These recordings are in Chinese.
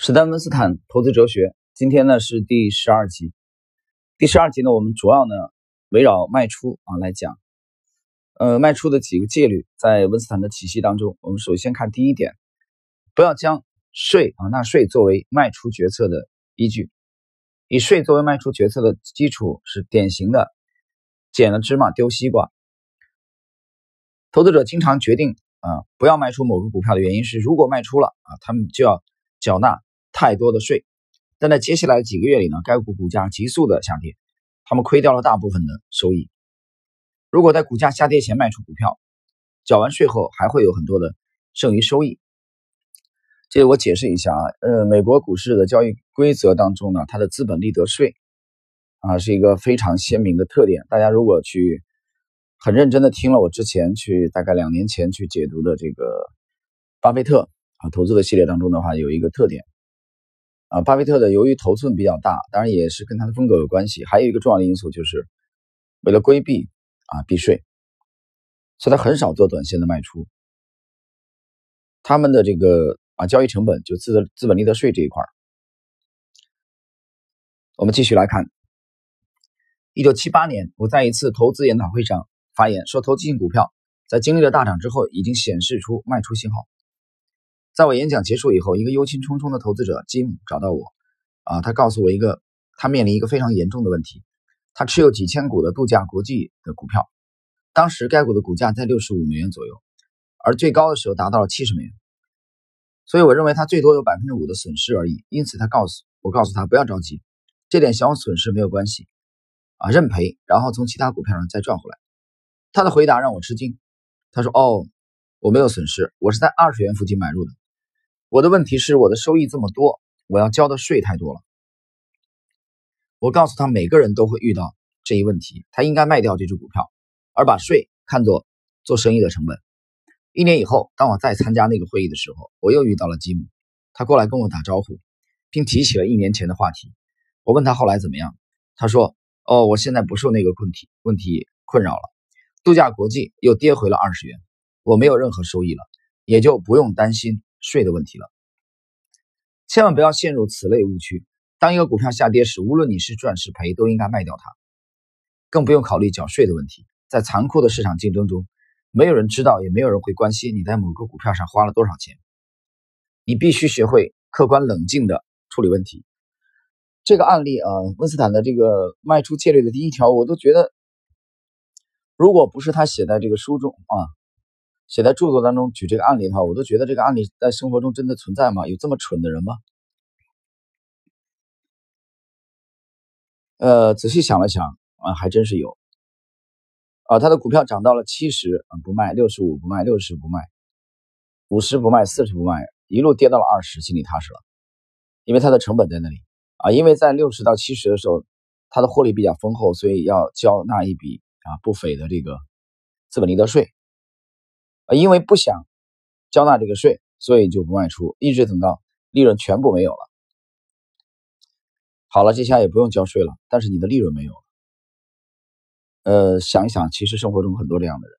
史丹文斯坦投资哲学，今天呢是第十二集。第十二集呢，我们主要呢围绕卖出啊来讲，呃，卖出的几个戒律，在温斯坦的体系当中，我们首先看第一点，不要将税啊纳税作为卖出决策的依据，以税作为卖出决策的基础是典型的捡了芝麻丢西瓜。投资者经常决定啊不要卖出某个股票的原因是，如果卖出了啊，他们就要缴纳。太多的税，但在接下来的几个月里呢，该股股价急速的下跌，他们亏掉了大部分的收益。如果在股价下跌前卖出股票，缴完税后还会有很多的剩余收益。这我解释一下啊，呃，美国股市的交易规则当中呢，它的资本利得税啊是一个非常鲜明的特点。大家如果去很认真的听了我之前去大概两年前去解读的这个巴菲特啊投资的系列当中的话，有一个特点。啊，巴菲特的由于头寸比较大，当然也是跟他的风格有关系。还有一个重要的因素就是，为了规避啊避税，所以他很少做短线的卖出。他们的这个啊交易成本就资资本利得税这一块我们继续来看，一九七八年，我在一次投资研讨会上发言说，投机性股票在经历了大涨之后，已经显示出卖出信号。在我演讲结束以后，一个忧心忡忡的投资者吉姆找到我，啊，他告诉我一个他面临一个非常严重的问题，他持有几千股的度假国际的股票，当时该股的股价在六十五美元左右，而最高的时候达到了七十美元，所以我认为他最多有百分之五的损失而已。因此，他告诉我告诉他不要着急，这点小损失没有关系，啊，认赔，然后从其他股票上再赚回来。他的回答让我吃惊，他说：“哦，我没有损失，我是在二十元附近买入的。”我的问题是，我的收益这么多，我要交的税太多了。我告诉他，每个人都会遇到这一问题，他应该卖掉这只股票，而把税看作做生意的成本。一年以后，当我再参加那个会议的时候，我又遇到了吉姆，他过来跟我打招呼，并提起了一年前的话题。我问他后来怎么样，他说：“哦，我现在不受那个问题问题困扰了，度假国际又跌回了二十元，我没有任何收益了，也就不用担心。”税的问题了，千万不要陷入此类误区。当一个股票下跌时，无论你是赚是赔，都应该卖掉它，更不用考虑缴税的问题。在残酷的市场竞争中，没有人知道，也没有人会关心你在某个股票上花了多少钱。你必须学会客观冷静的处理问题。这个案例啊，温斯坦的这个卖出戒律的第一条，我都觉得，如果不是他写在这个书中啊。写在著作当中举这个案例的话，我都觉得这个案例在生活中真的存在吗？有这么蠢的人吗？呃，仔细想了想啊，还真是有。啊，他的股票涨到了七十啊不卖，六十五不卖，六十不卖，五十不卖，四十不卖，一路跌到了二十，心里踏实了，因为他的成本在那里啊。因为在六十到七十的时候，他的获利比较丰厚，所以要交纳一笔啊不菲的这个资本利得税。啊，因为不想交纳这个税，所以就不卖出，一直等到利润全部没有了。好了，接下也不用交税了，但是你的利润没有了。呃，想一想，其实生活中很多这样的人，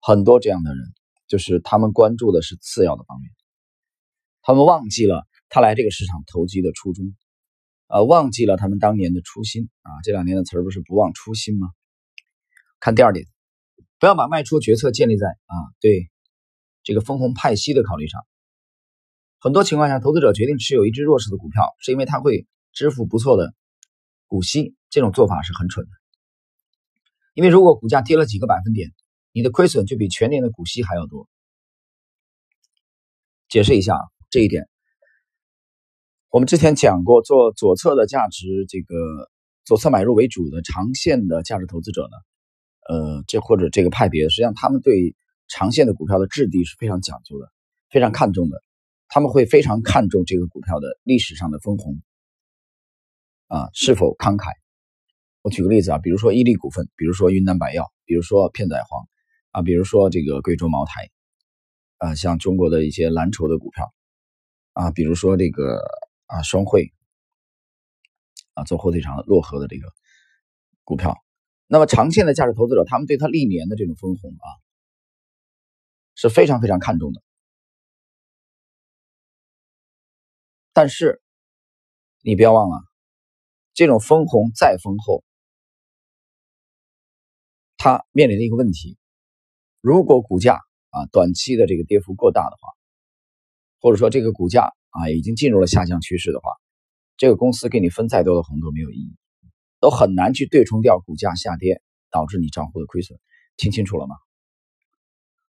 很多这样的人，就是他们关注的是次要的方面，他们忘记了他来这个市场投机的初衷，啊，忘记了他们当年的初心啊。这两年的词儿不是不忘初心吗？看第二点。不要把卖出决策建立在啊对这个分红派息的考虑上。很多情况下，投资者决定持有一只弱势的股票，是因为它会支付不错的股息。这种做法是很蠢的，因为如果股价跌了几个百分点，你的亏损就比全年的股息还要多。解释一下这一点，我们之前讲过，做左侧的价值，这个左侧买入为主的长线的价值投资者呢。呃，这或者这个派别，实际上他们对长线的股票的质地是非常讲究的，非常看重的。他们会非常看重这个股票的历史上的分红啊是否慷慨。我举个例子啊，比如说伊利股份，比如说云南白药，比如说片仔癀啊，比如说这个贵州茅台啊，像中国的一些蓝筹的股票啊，比如说这个啊双汇啊做火腿肠的漯河的这个股票。那么长线的价值投资者，他们对他历年的这种分红啊，是非常非常看重的。但是你不要忘了，这种分红再丰厚，它面临的一个问题，如果股价啊短期的这个跌幅过大的话，或者说这个股价啊已经进入了下降趋势的话，这个公司给你分再多的红都没有意义，都很难去对冲掉股价下跌导致你账户的亏损。听清楚了吗？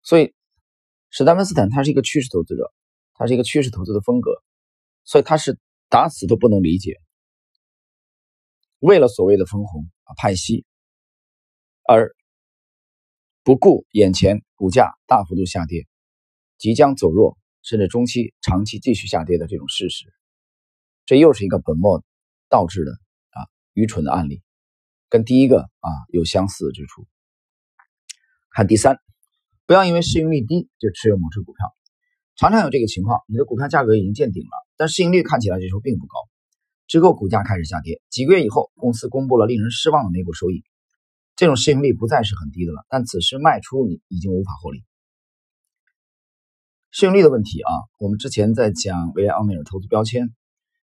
所以，史丹文斯坦他是一个趋势投资者，他是一个趋势投资的风格，所以他是打死都不能理解，为了所谓的分红啊派息，而不顾眼前股价大幅度下跌、即将走弱，甚至中期、长期继续下跌的这种事实。这又是一个本末倒置的愚蠢的案例，跟第一个啊有相似之处。看第三。不要因为市盈率低就持有某只股票，常常有这个情况，你的股票价格已经见顶了，但市盈率看起来这时候并不高，之后股价开始下跌，几个月以后，公司公布了令人失望的每股收益，这种市盈率不再是很低的了，但此时卖出你已经无法获利。市盈率的问题啊，我们之前在讲威廉奥尼尔投资标签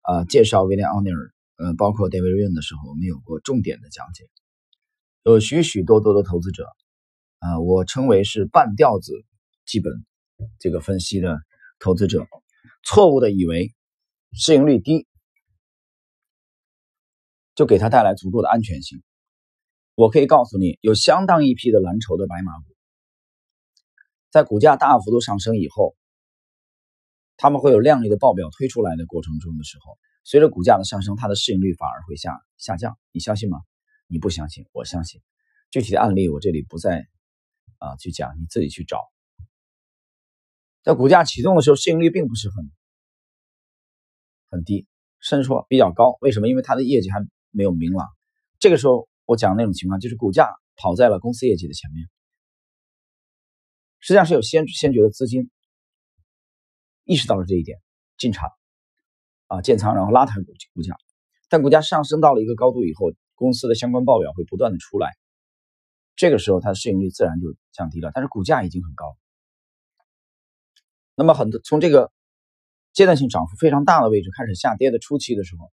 啊，介绍威廉奥尼尔，呃，包括戴维瑞恩的时候，我们有过重点的讲解，有许许多多的投资者。啊，我称为是半吊子基本这个分析的投资者，错误的以为市盈率低就给他带来足够的安全性。我可以告诉你，有相当一批的蓝筹的白马股，在股价大幅度上升以后，他们会有靓丽的报表推出来的过程中的时候，随着股价的上升，它的市盈率反而会下下降。你相信吗？你不相信，我相信。具体的案例我这里不再。啊，去讲你自己去找，在股价启动的时候，市盈率并不是很很低，甚至说比较高。为什么？因为它的业绩还没有明朗。这个时候我讲那种情况，就是股价跑在了公司业绩的前面，实际上是有先先决的资金意识到了这一点，进场啊建仓，然后拉抬股股价。但股价上升到了一个高度以后，公司的相关报表会不断的出来。这个时候，它的市盈率自然就降低了，但是股价已经很高。那么，很多从这个阶段性涨幅非常大的位置开始下跌的初期的时候，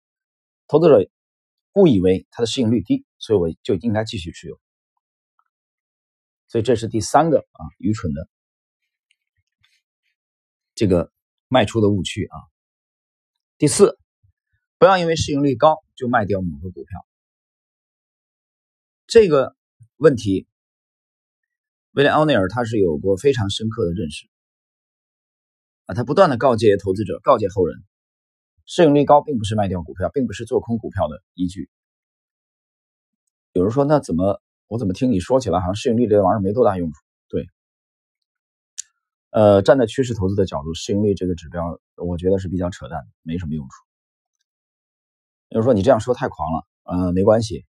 投资者误以为它的市盈率低，所以我就应该继续持有。所以这是第三个啊愚蠢的这个卖出的误区啊。第四，不要因为市盈率高就卖掉某个股票。这个。问题，威廉奥尼尔他是有过非常深刻的认识啊，他不断的告诫投资者，告诫后人，市盈率高并不是卖掉股票，并不是做空股票的依据。有人说，那怎么我怎么听你说起来，好像市盈率这玩意儿没多大用处？呃，站在趋势投资的角度，市盈率这个指标，我觉得是比较扯淡，没什么用处。有人说你这样说太狂了，呃，没关系。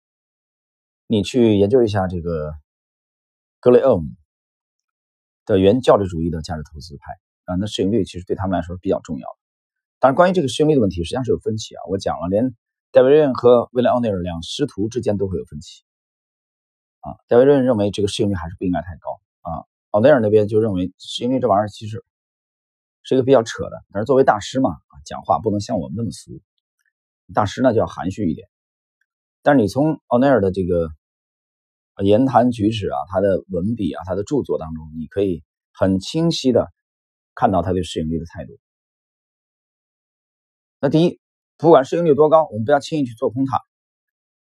你去研究一下这个格雷厄姆的原教旨主义的价值投资派啊，那市盈率其实对他们来说是比较重要的。但是关于这个市盈率的问题，实际上是有分歧啊。我讲了，连戴维任和威廉奥尼尔两师徒之间都会有分歧啊。戴维任认为这个市盈率还是不应该太高啊，奥尼尔那边就认为市盈率这玩意儿其实是一个比较扯的。但是作为大师嘛，讲话不能像我们那么俗，大师呢就要含蓄一点。但是你从奥尼尔的这个。言谈举止啊，他的文笔啊，他的著作当中，你可以很清晰的看到他对市盈率的态度。那第一，不管市盈率多高，我们不要轻易去做空它；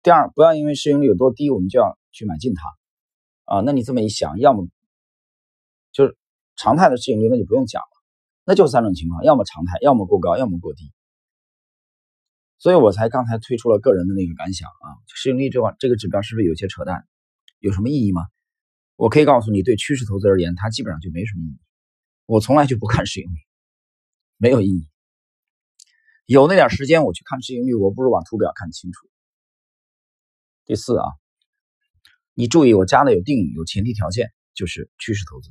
第二，不要因为市盈率有多低，我们就要去买进它。啊，那你这么一想，要么就是常态的市盈率，那就不用讲了，那就三种情况：要么常态，要么过高，要么过低。所以我才刚才推出了个人的那个感想啊，市盈率这块这个指标是不是有些扯淡？有什么意义吗？我可以告诉你，对趋势投资而言，它基本上就没什么意义。我从来就不看市盈率，没有意义。有那点时间我去看市盈率，我不如把图表看清楚。第四啊，你注意我加的有定语，有前提条件，就是趋势投资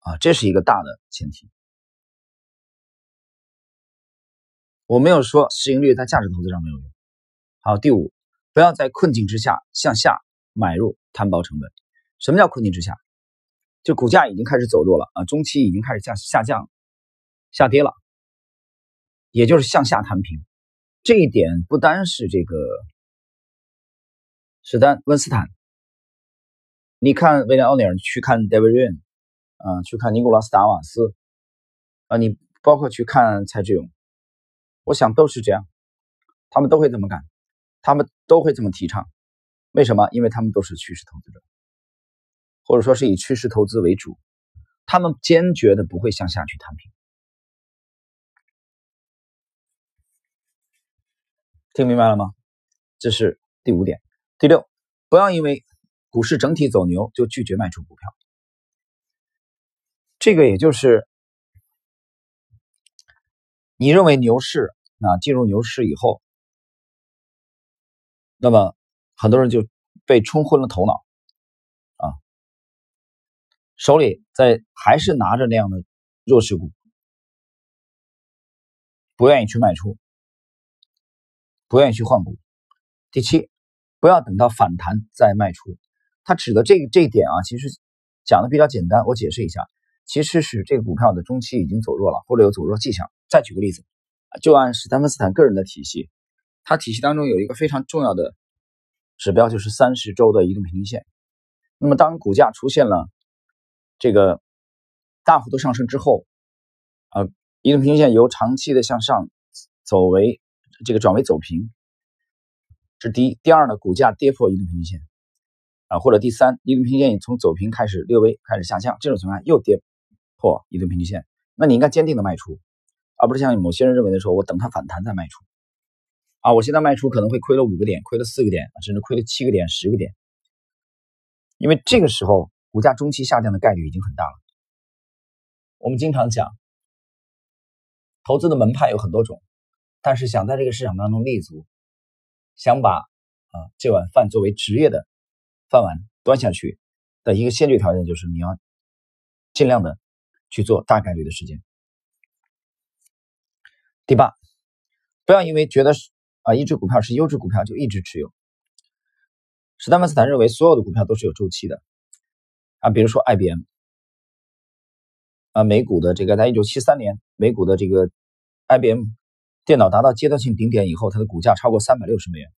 啊，这是一个大的前提。我没有说市盈率在价值投资上没有用。好，第五，不要在困境之下向下。买入摊薄成本，什么叫困境之下？就股价已经开始走弱了啊，中期已经开始下下降、下跌了。也就是向下摊平。这一点不单是这个史丹温斯坦，你看威廉奥尼尔，去看 David Ryan，啊，去看尼古拉斯达瓦斯，啊，你包括去看蔡志勇，我想都是这样，他们都会这么干，他们都会这么提倡。为什么？因为他们都是趋势投资者，或者说是以趋势投资为主，他们坚决的不会向下去摊平。听明白了吗？这是第五点。第六，不要因为股市整体走牛就拒绝卖出股票。这个也就是你认为牛市啊进入牛市以后，那么很多人就被冲昏了头脑啊，手里在还是拿着那样的弱势股，不愿意去卖出。不愿意去换股。第七，不要等到反弹再卖出。它指的这个这一点啊，其实讲的比较简单，我解释一下，其实是这个股票的中期已经走弱了，或者有走弱迹象。再举个例子，就按史丹芬斯坦个人的体系，他体系当中有一个非常重要的指标，就是三十周的移动平均线。那么当股价出现了这个大幅度上升之后，呃，移动平均线由长期的向上走为。这个转为走平，这是第一。第二呢，股价跌破移动平均线，啊，或者第三，移动平均线从走平开始略微开始下降，这种情况下又跌破移动平均线，那你应该坚定的卖出，而不是像某些人认为的说，我等它反弹再卖出，啊，我现在卖出可能会亏了五个点，亏了四个点，甚至亏了七个点、十个点，因为这个时候股价中期下降的概率已经很大了。我们经常讲，投资的门派有很多种。但是想在这个市场当中立足，想把啊这碗饭作为职业的饭碗端下去的一个先决条件，就是你要尽量的去做大概率的事件。第八，不要因为觉得啊一只股票是优质股票就一直持有。史丹曼斯坦认为所有的股票都是有周期的啊，比如说 IBM 啊，美股的这个在一九七三年美股的这个 IBM。电脑达到阶段性顶点以后，它的股价超过三百六十美元。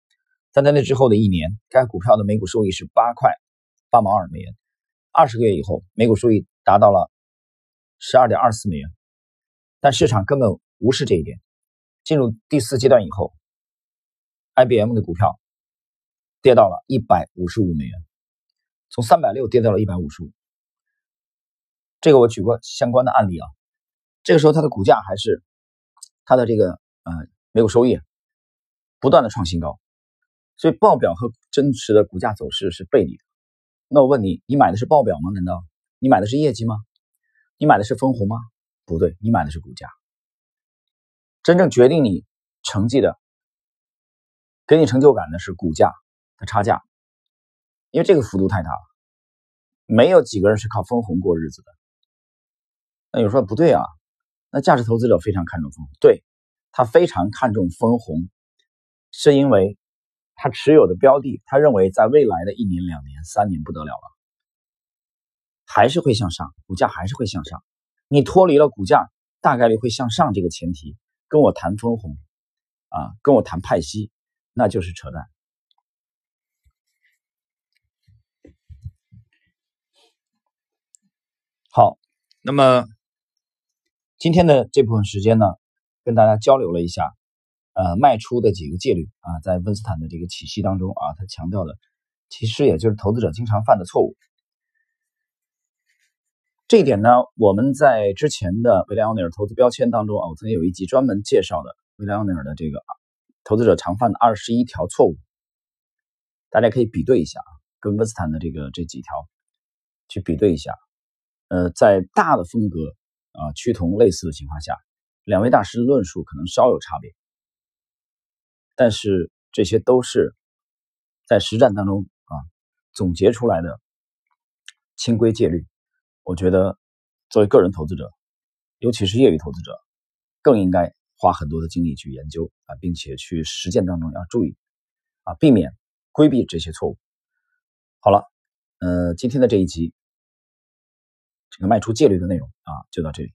但在那之后的一年，该股票的每股收益是八块八毛二美元。二十个月以后，每股收益达到了十二点二四美元。但市场根本无视这一点。进入第四阶段以后，IBM 的股票跌到了一百五十五美元，从三百六跌到了一百五十五。这个我举过相关的案例啊。这个时候它的股价还是它的这个。呃，每股收益不断的创新高，所以报表和真实的股价走势是背离的。那我问你，你买的是报表吗？难道你买的是业绩吗？你买的是分红吗？不对，你买的是股价。真正决定你成绩的、给你成就感的是股价的差价，因为这个幅度太大了，没有几个人是靠分红过日子的。那有人说不对啊，那价值投资者非常看重分红，对。他非常看重分红，是因为他持有的标的，他认为在未来的一年、两年、三年不得了了，还是会向上，股价还是会向上。你脱离了股价大概率会向上这个前提，跟我谈分红啊，跟我谈派息，那就是扯淡。好，那么今天的这部分时间呢？跟大家交流了一下，呃，卖出的几个戒律啊，在温斯坦的这个体系当中啊，他强调的其实也就是投资者经常犯的错误。这一点呢，我们在之前的维莱奥尼尔投资标签当中啊，我曾经有一集专门介绍的维莱奥尼尔的这个投资者常犯的二十一条错误，大家可以比对一下啊，跟温斯坦的这个这几条去比对一下，呃，在大的风格啊趋同类似的情况下。两位大师的论述可能稍有差别，但是这些都是在实战当中啊总结出来的清规戒律。我觉得作为个人投资者，尤其是业余投资者，更应该花很多的精力去研究啊，并且去实践当中要注意啊，避免规避这些错误。好了，呃，今天的这一集这个卖出戒律的内容啊，就到这里。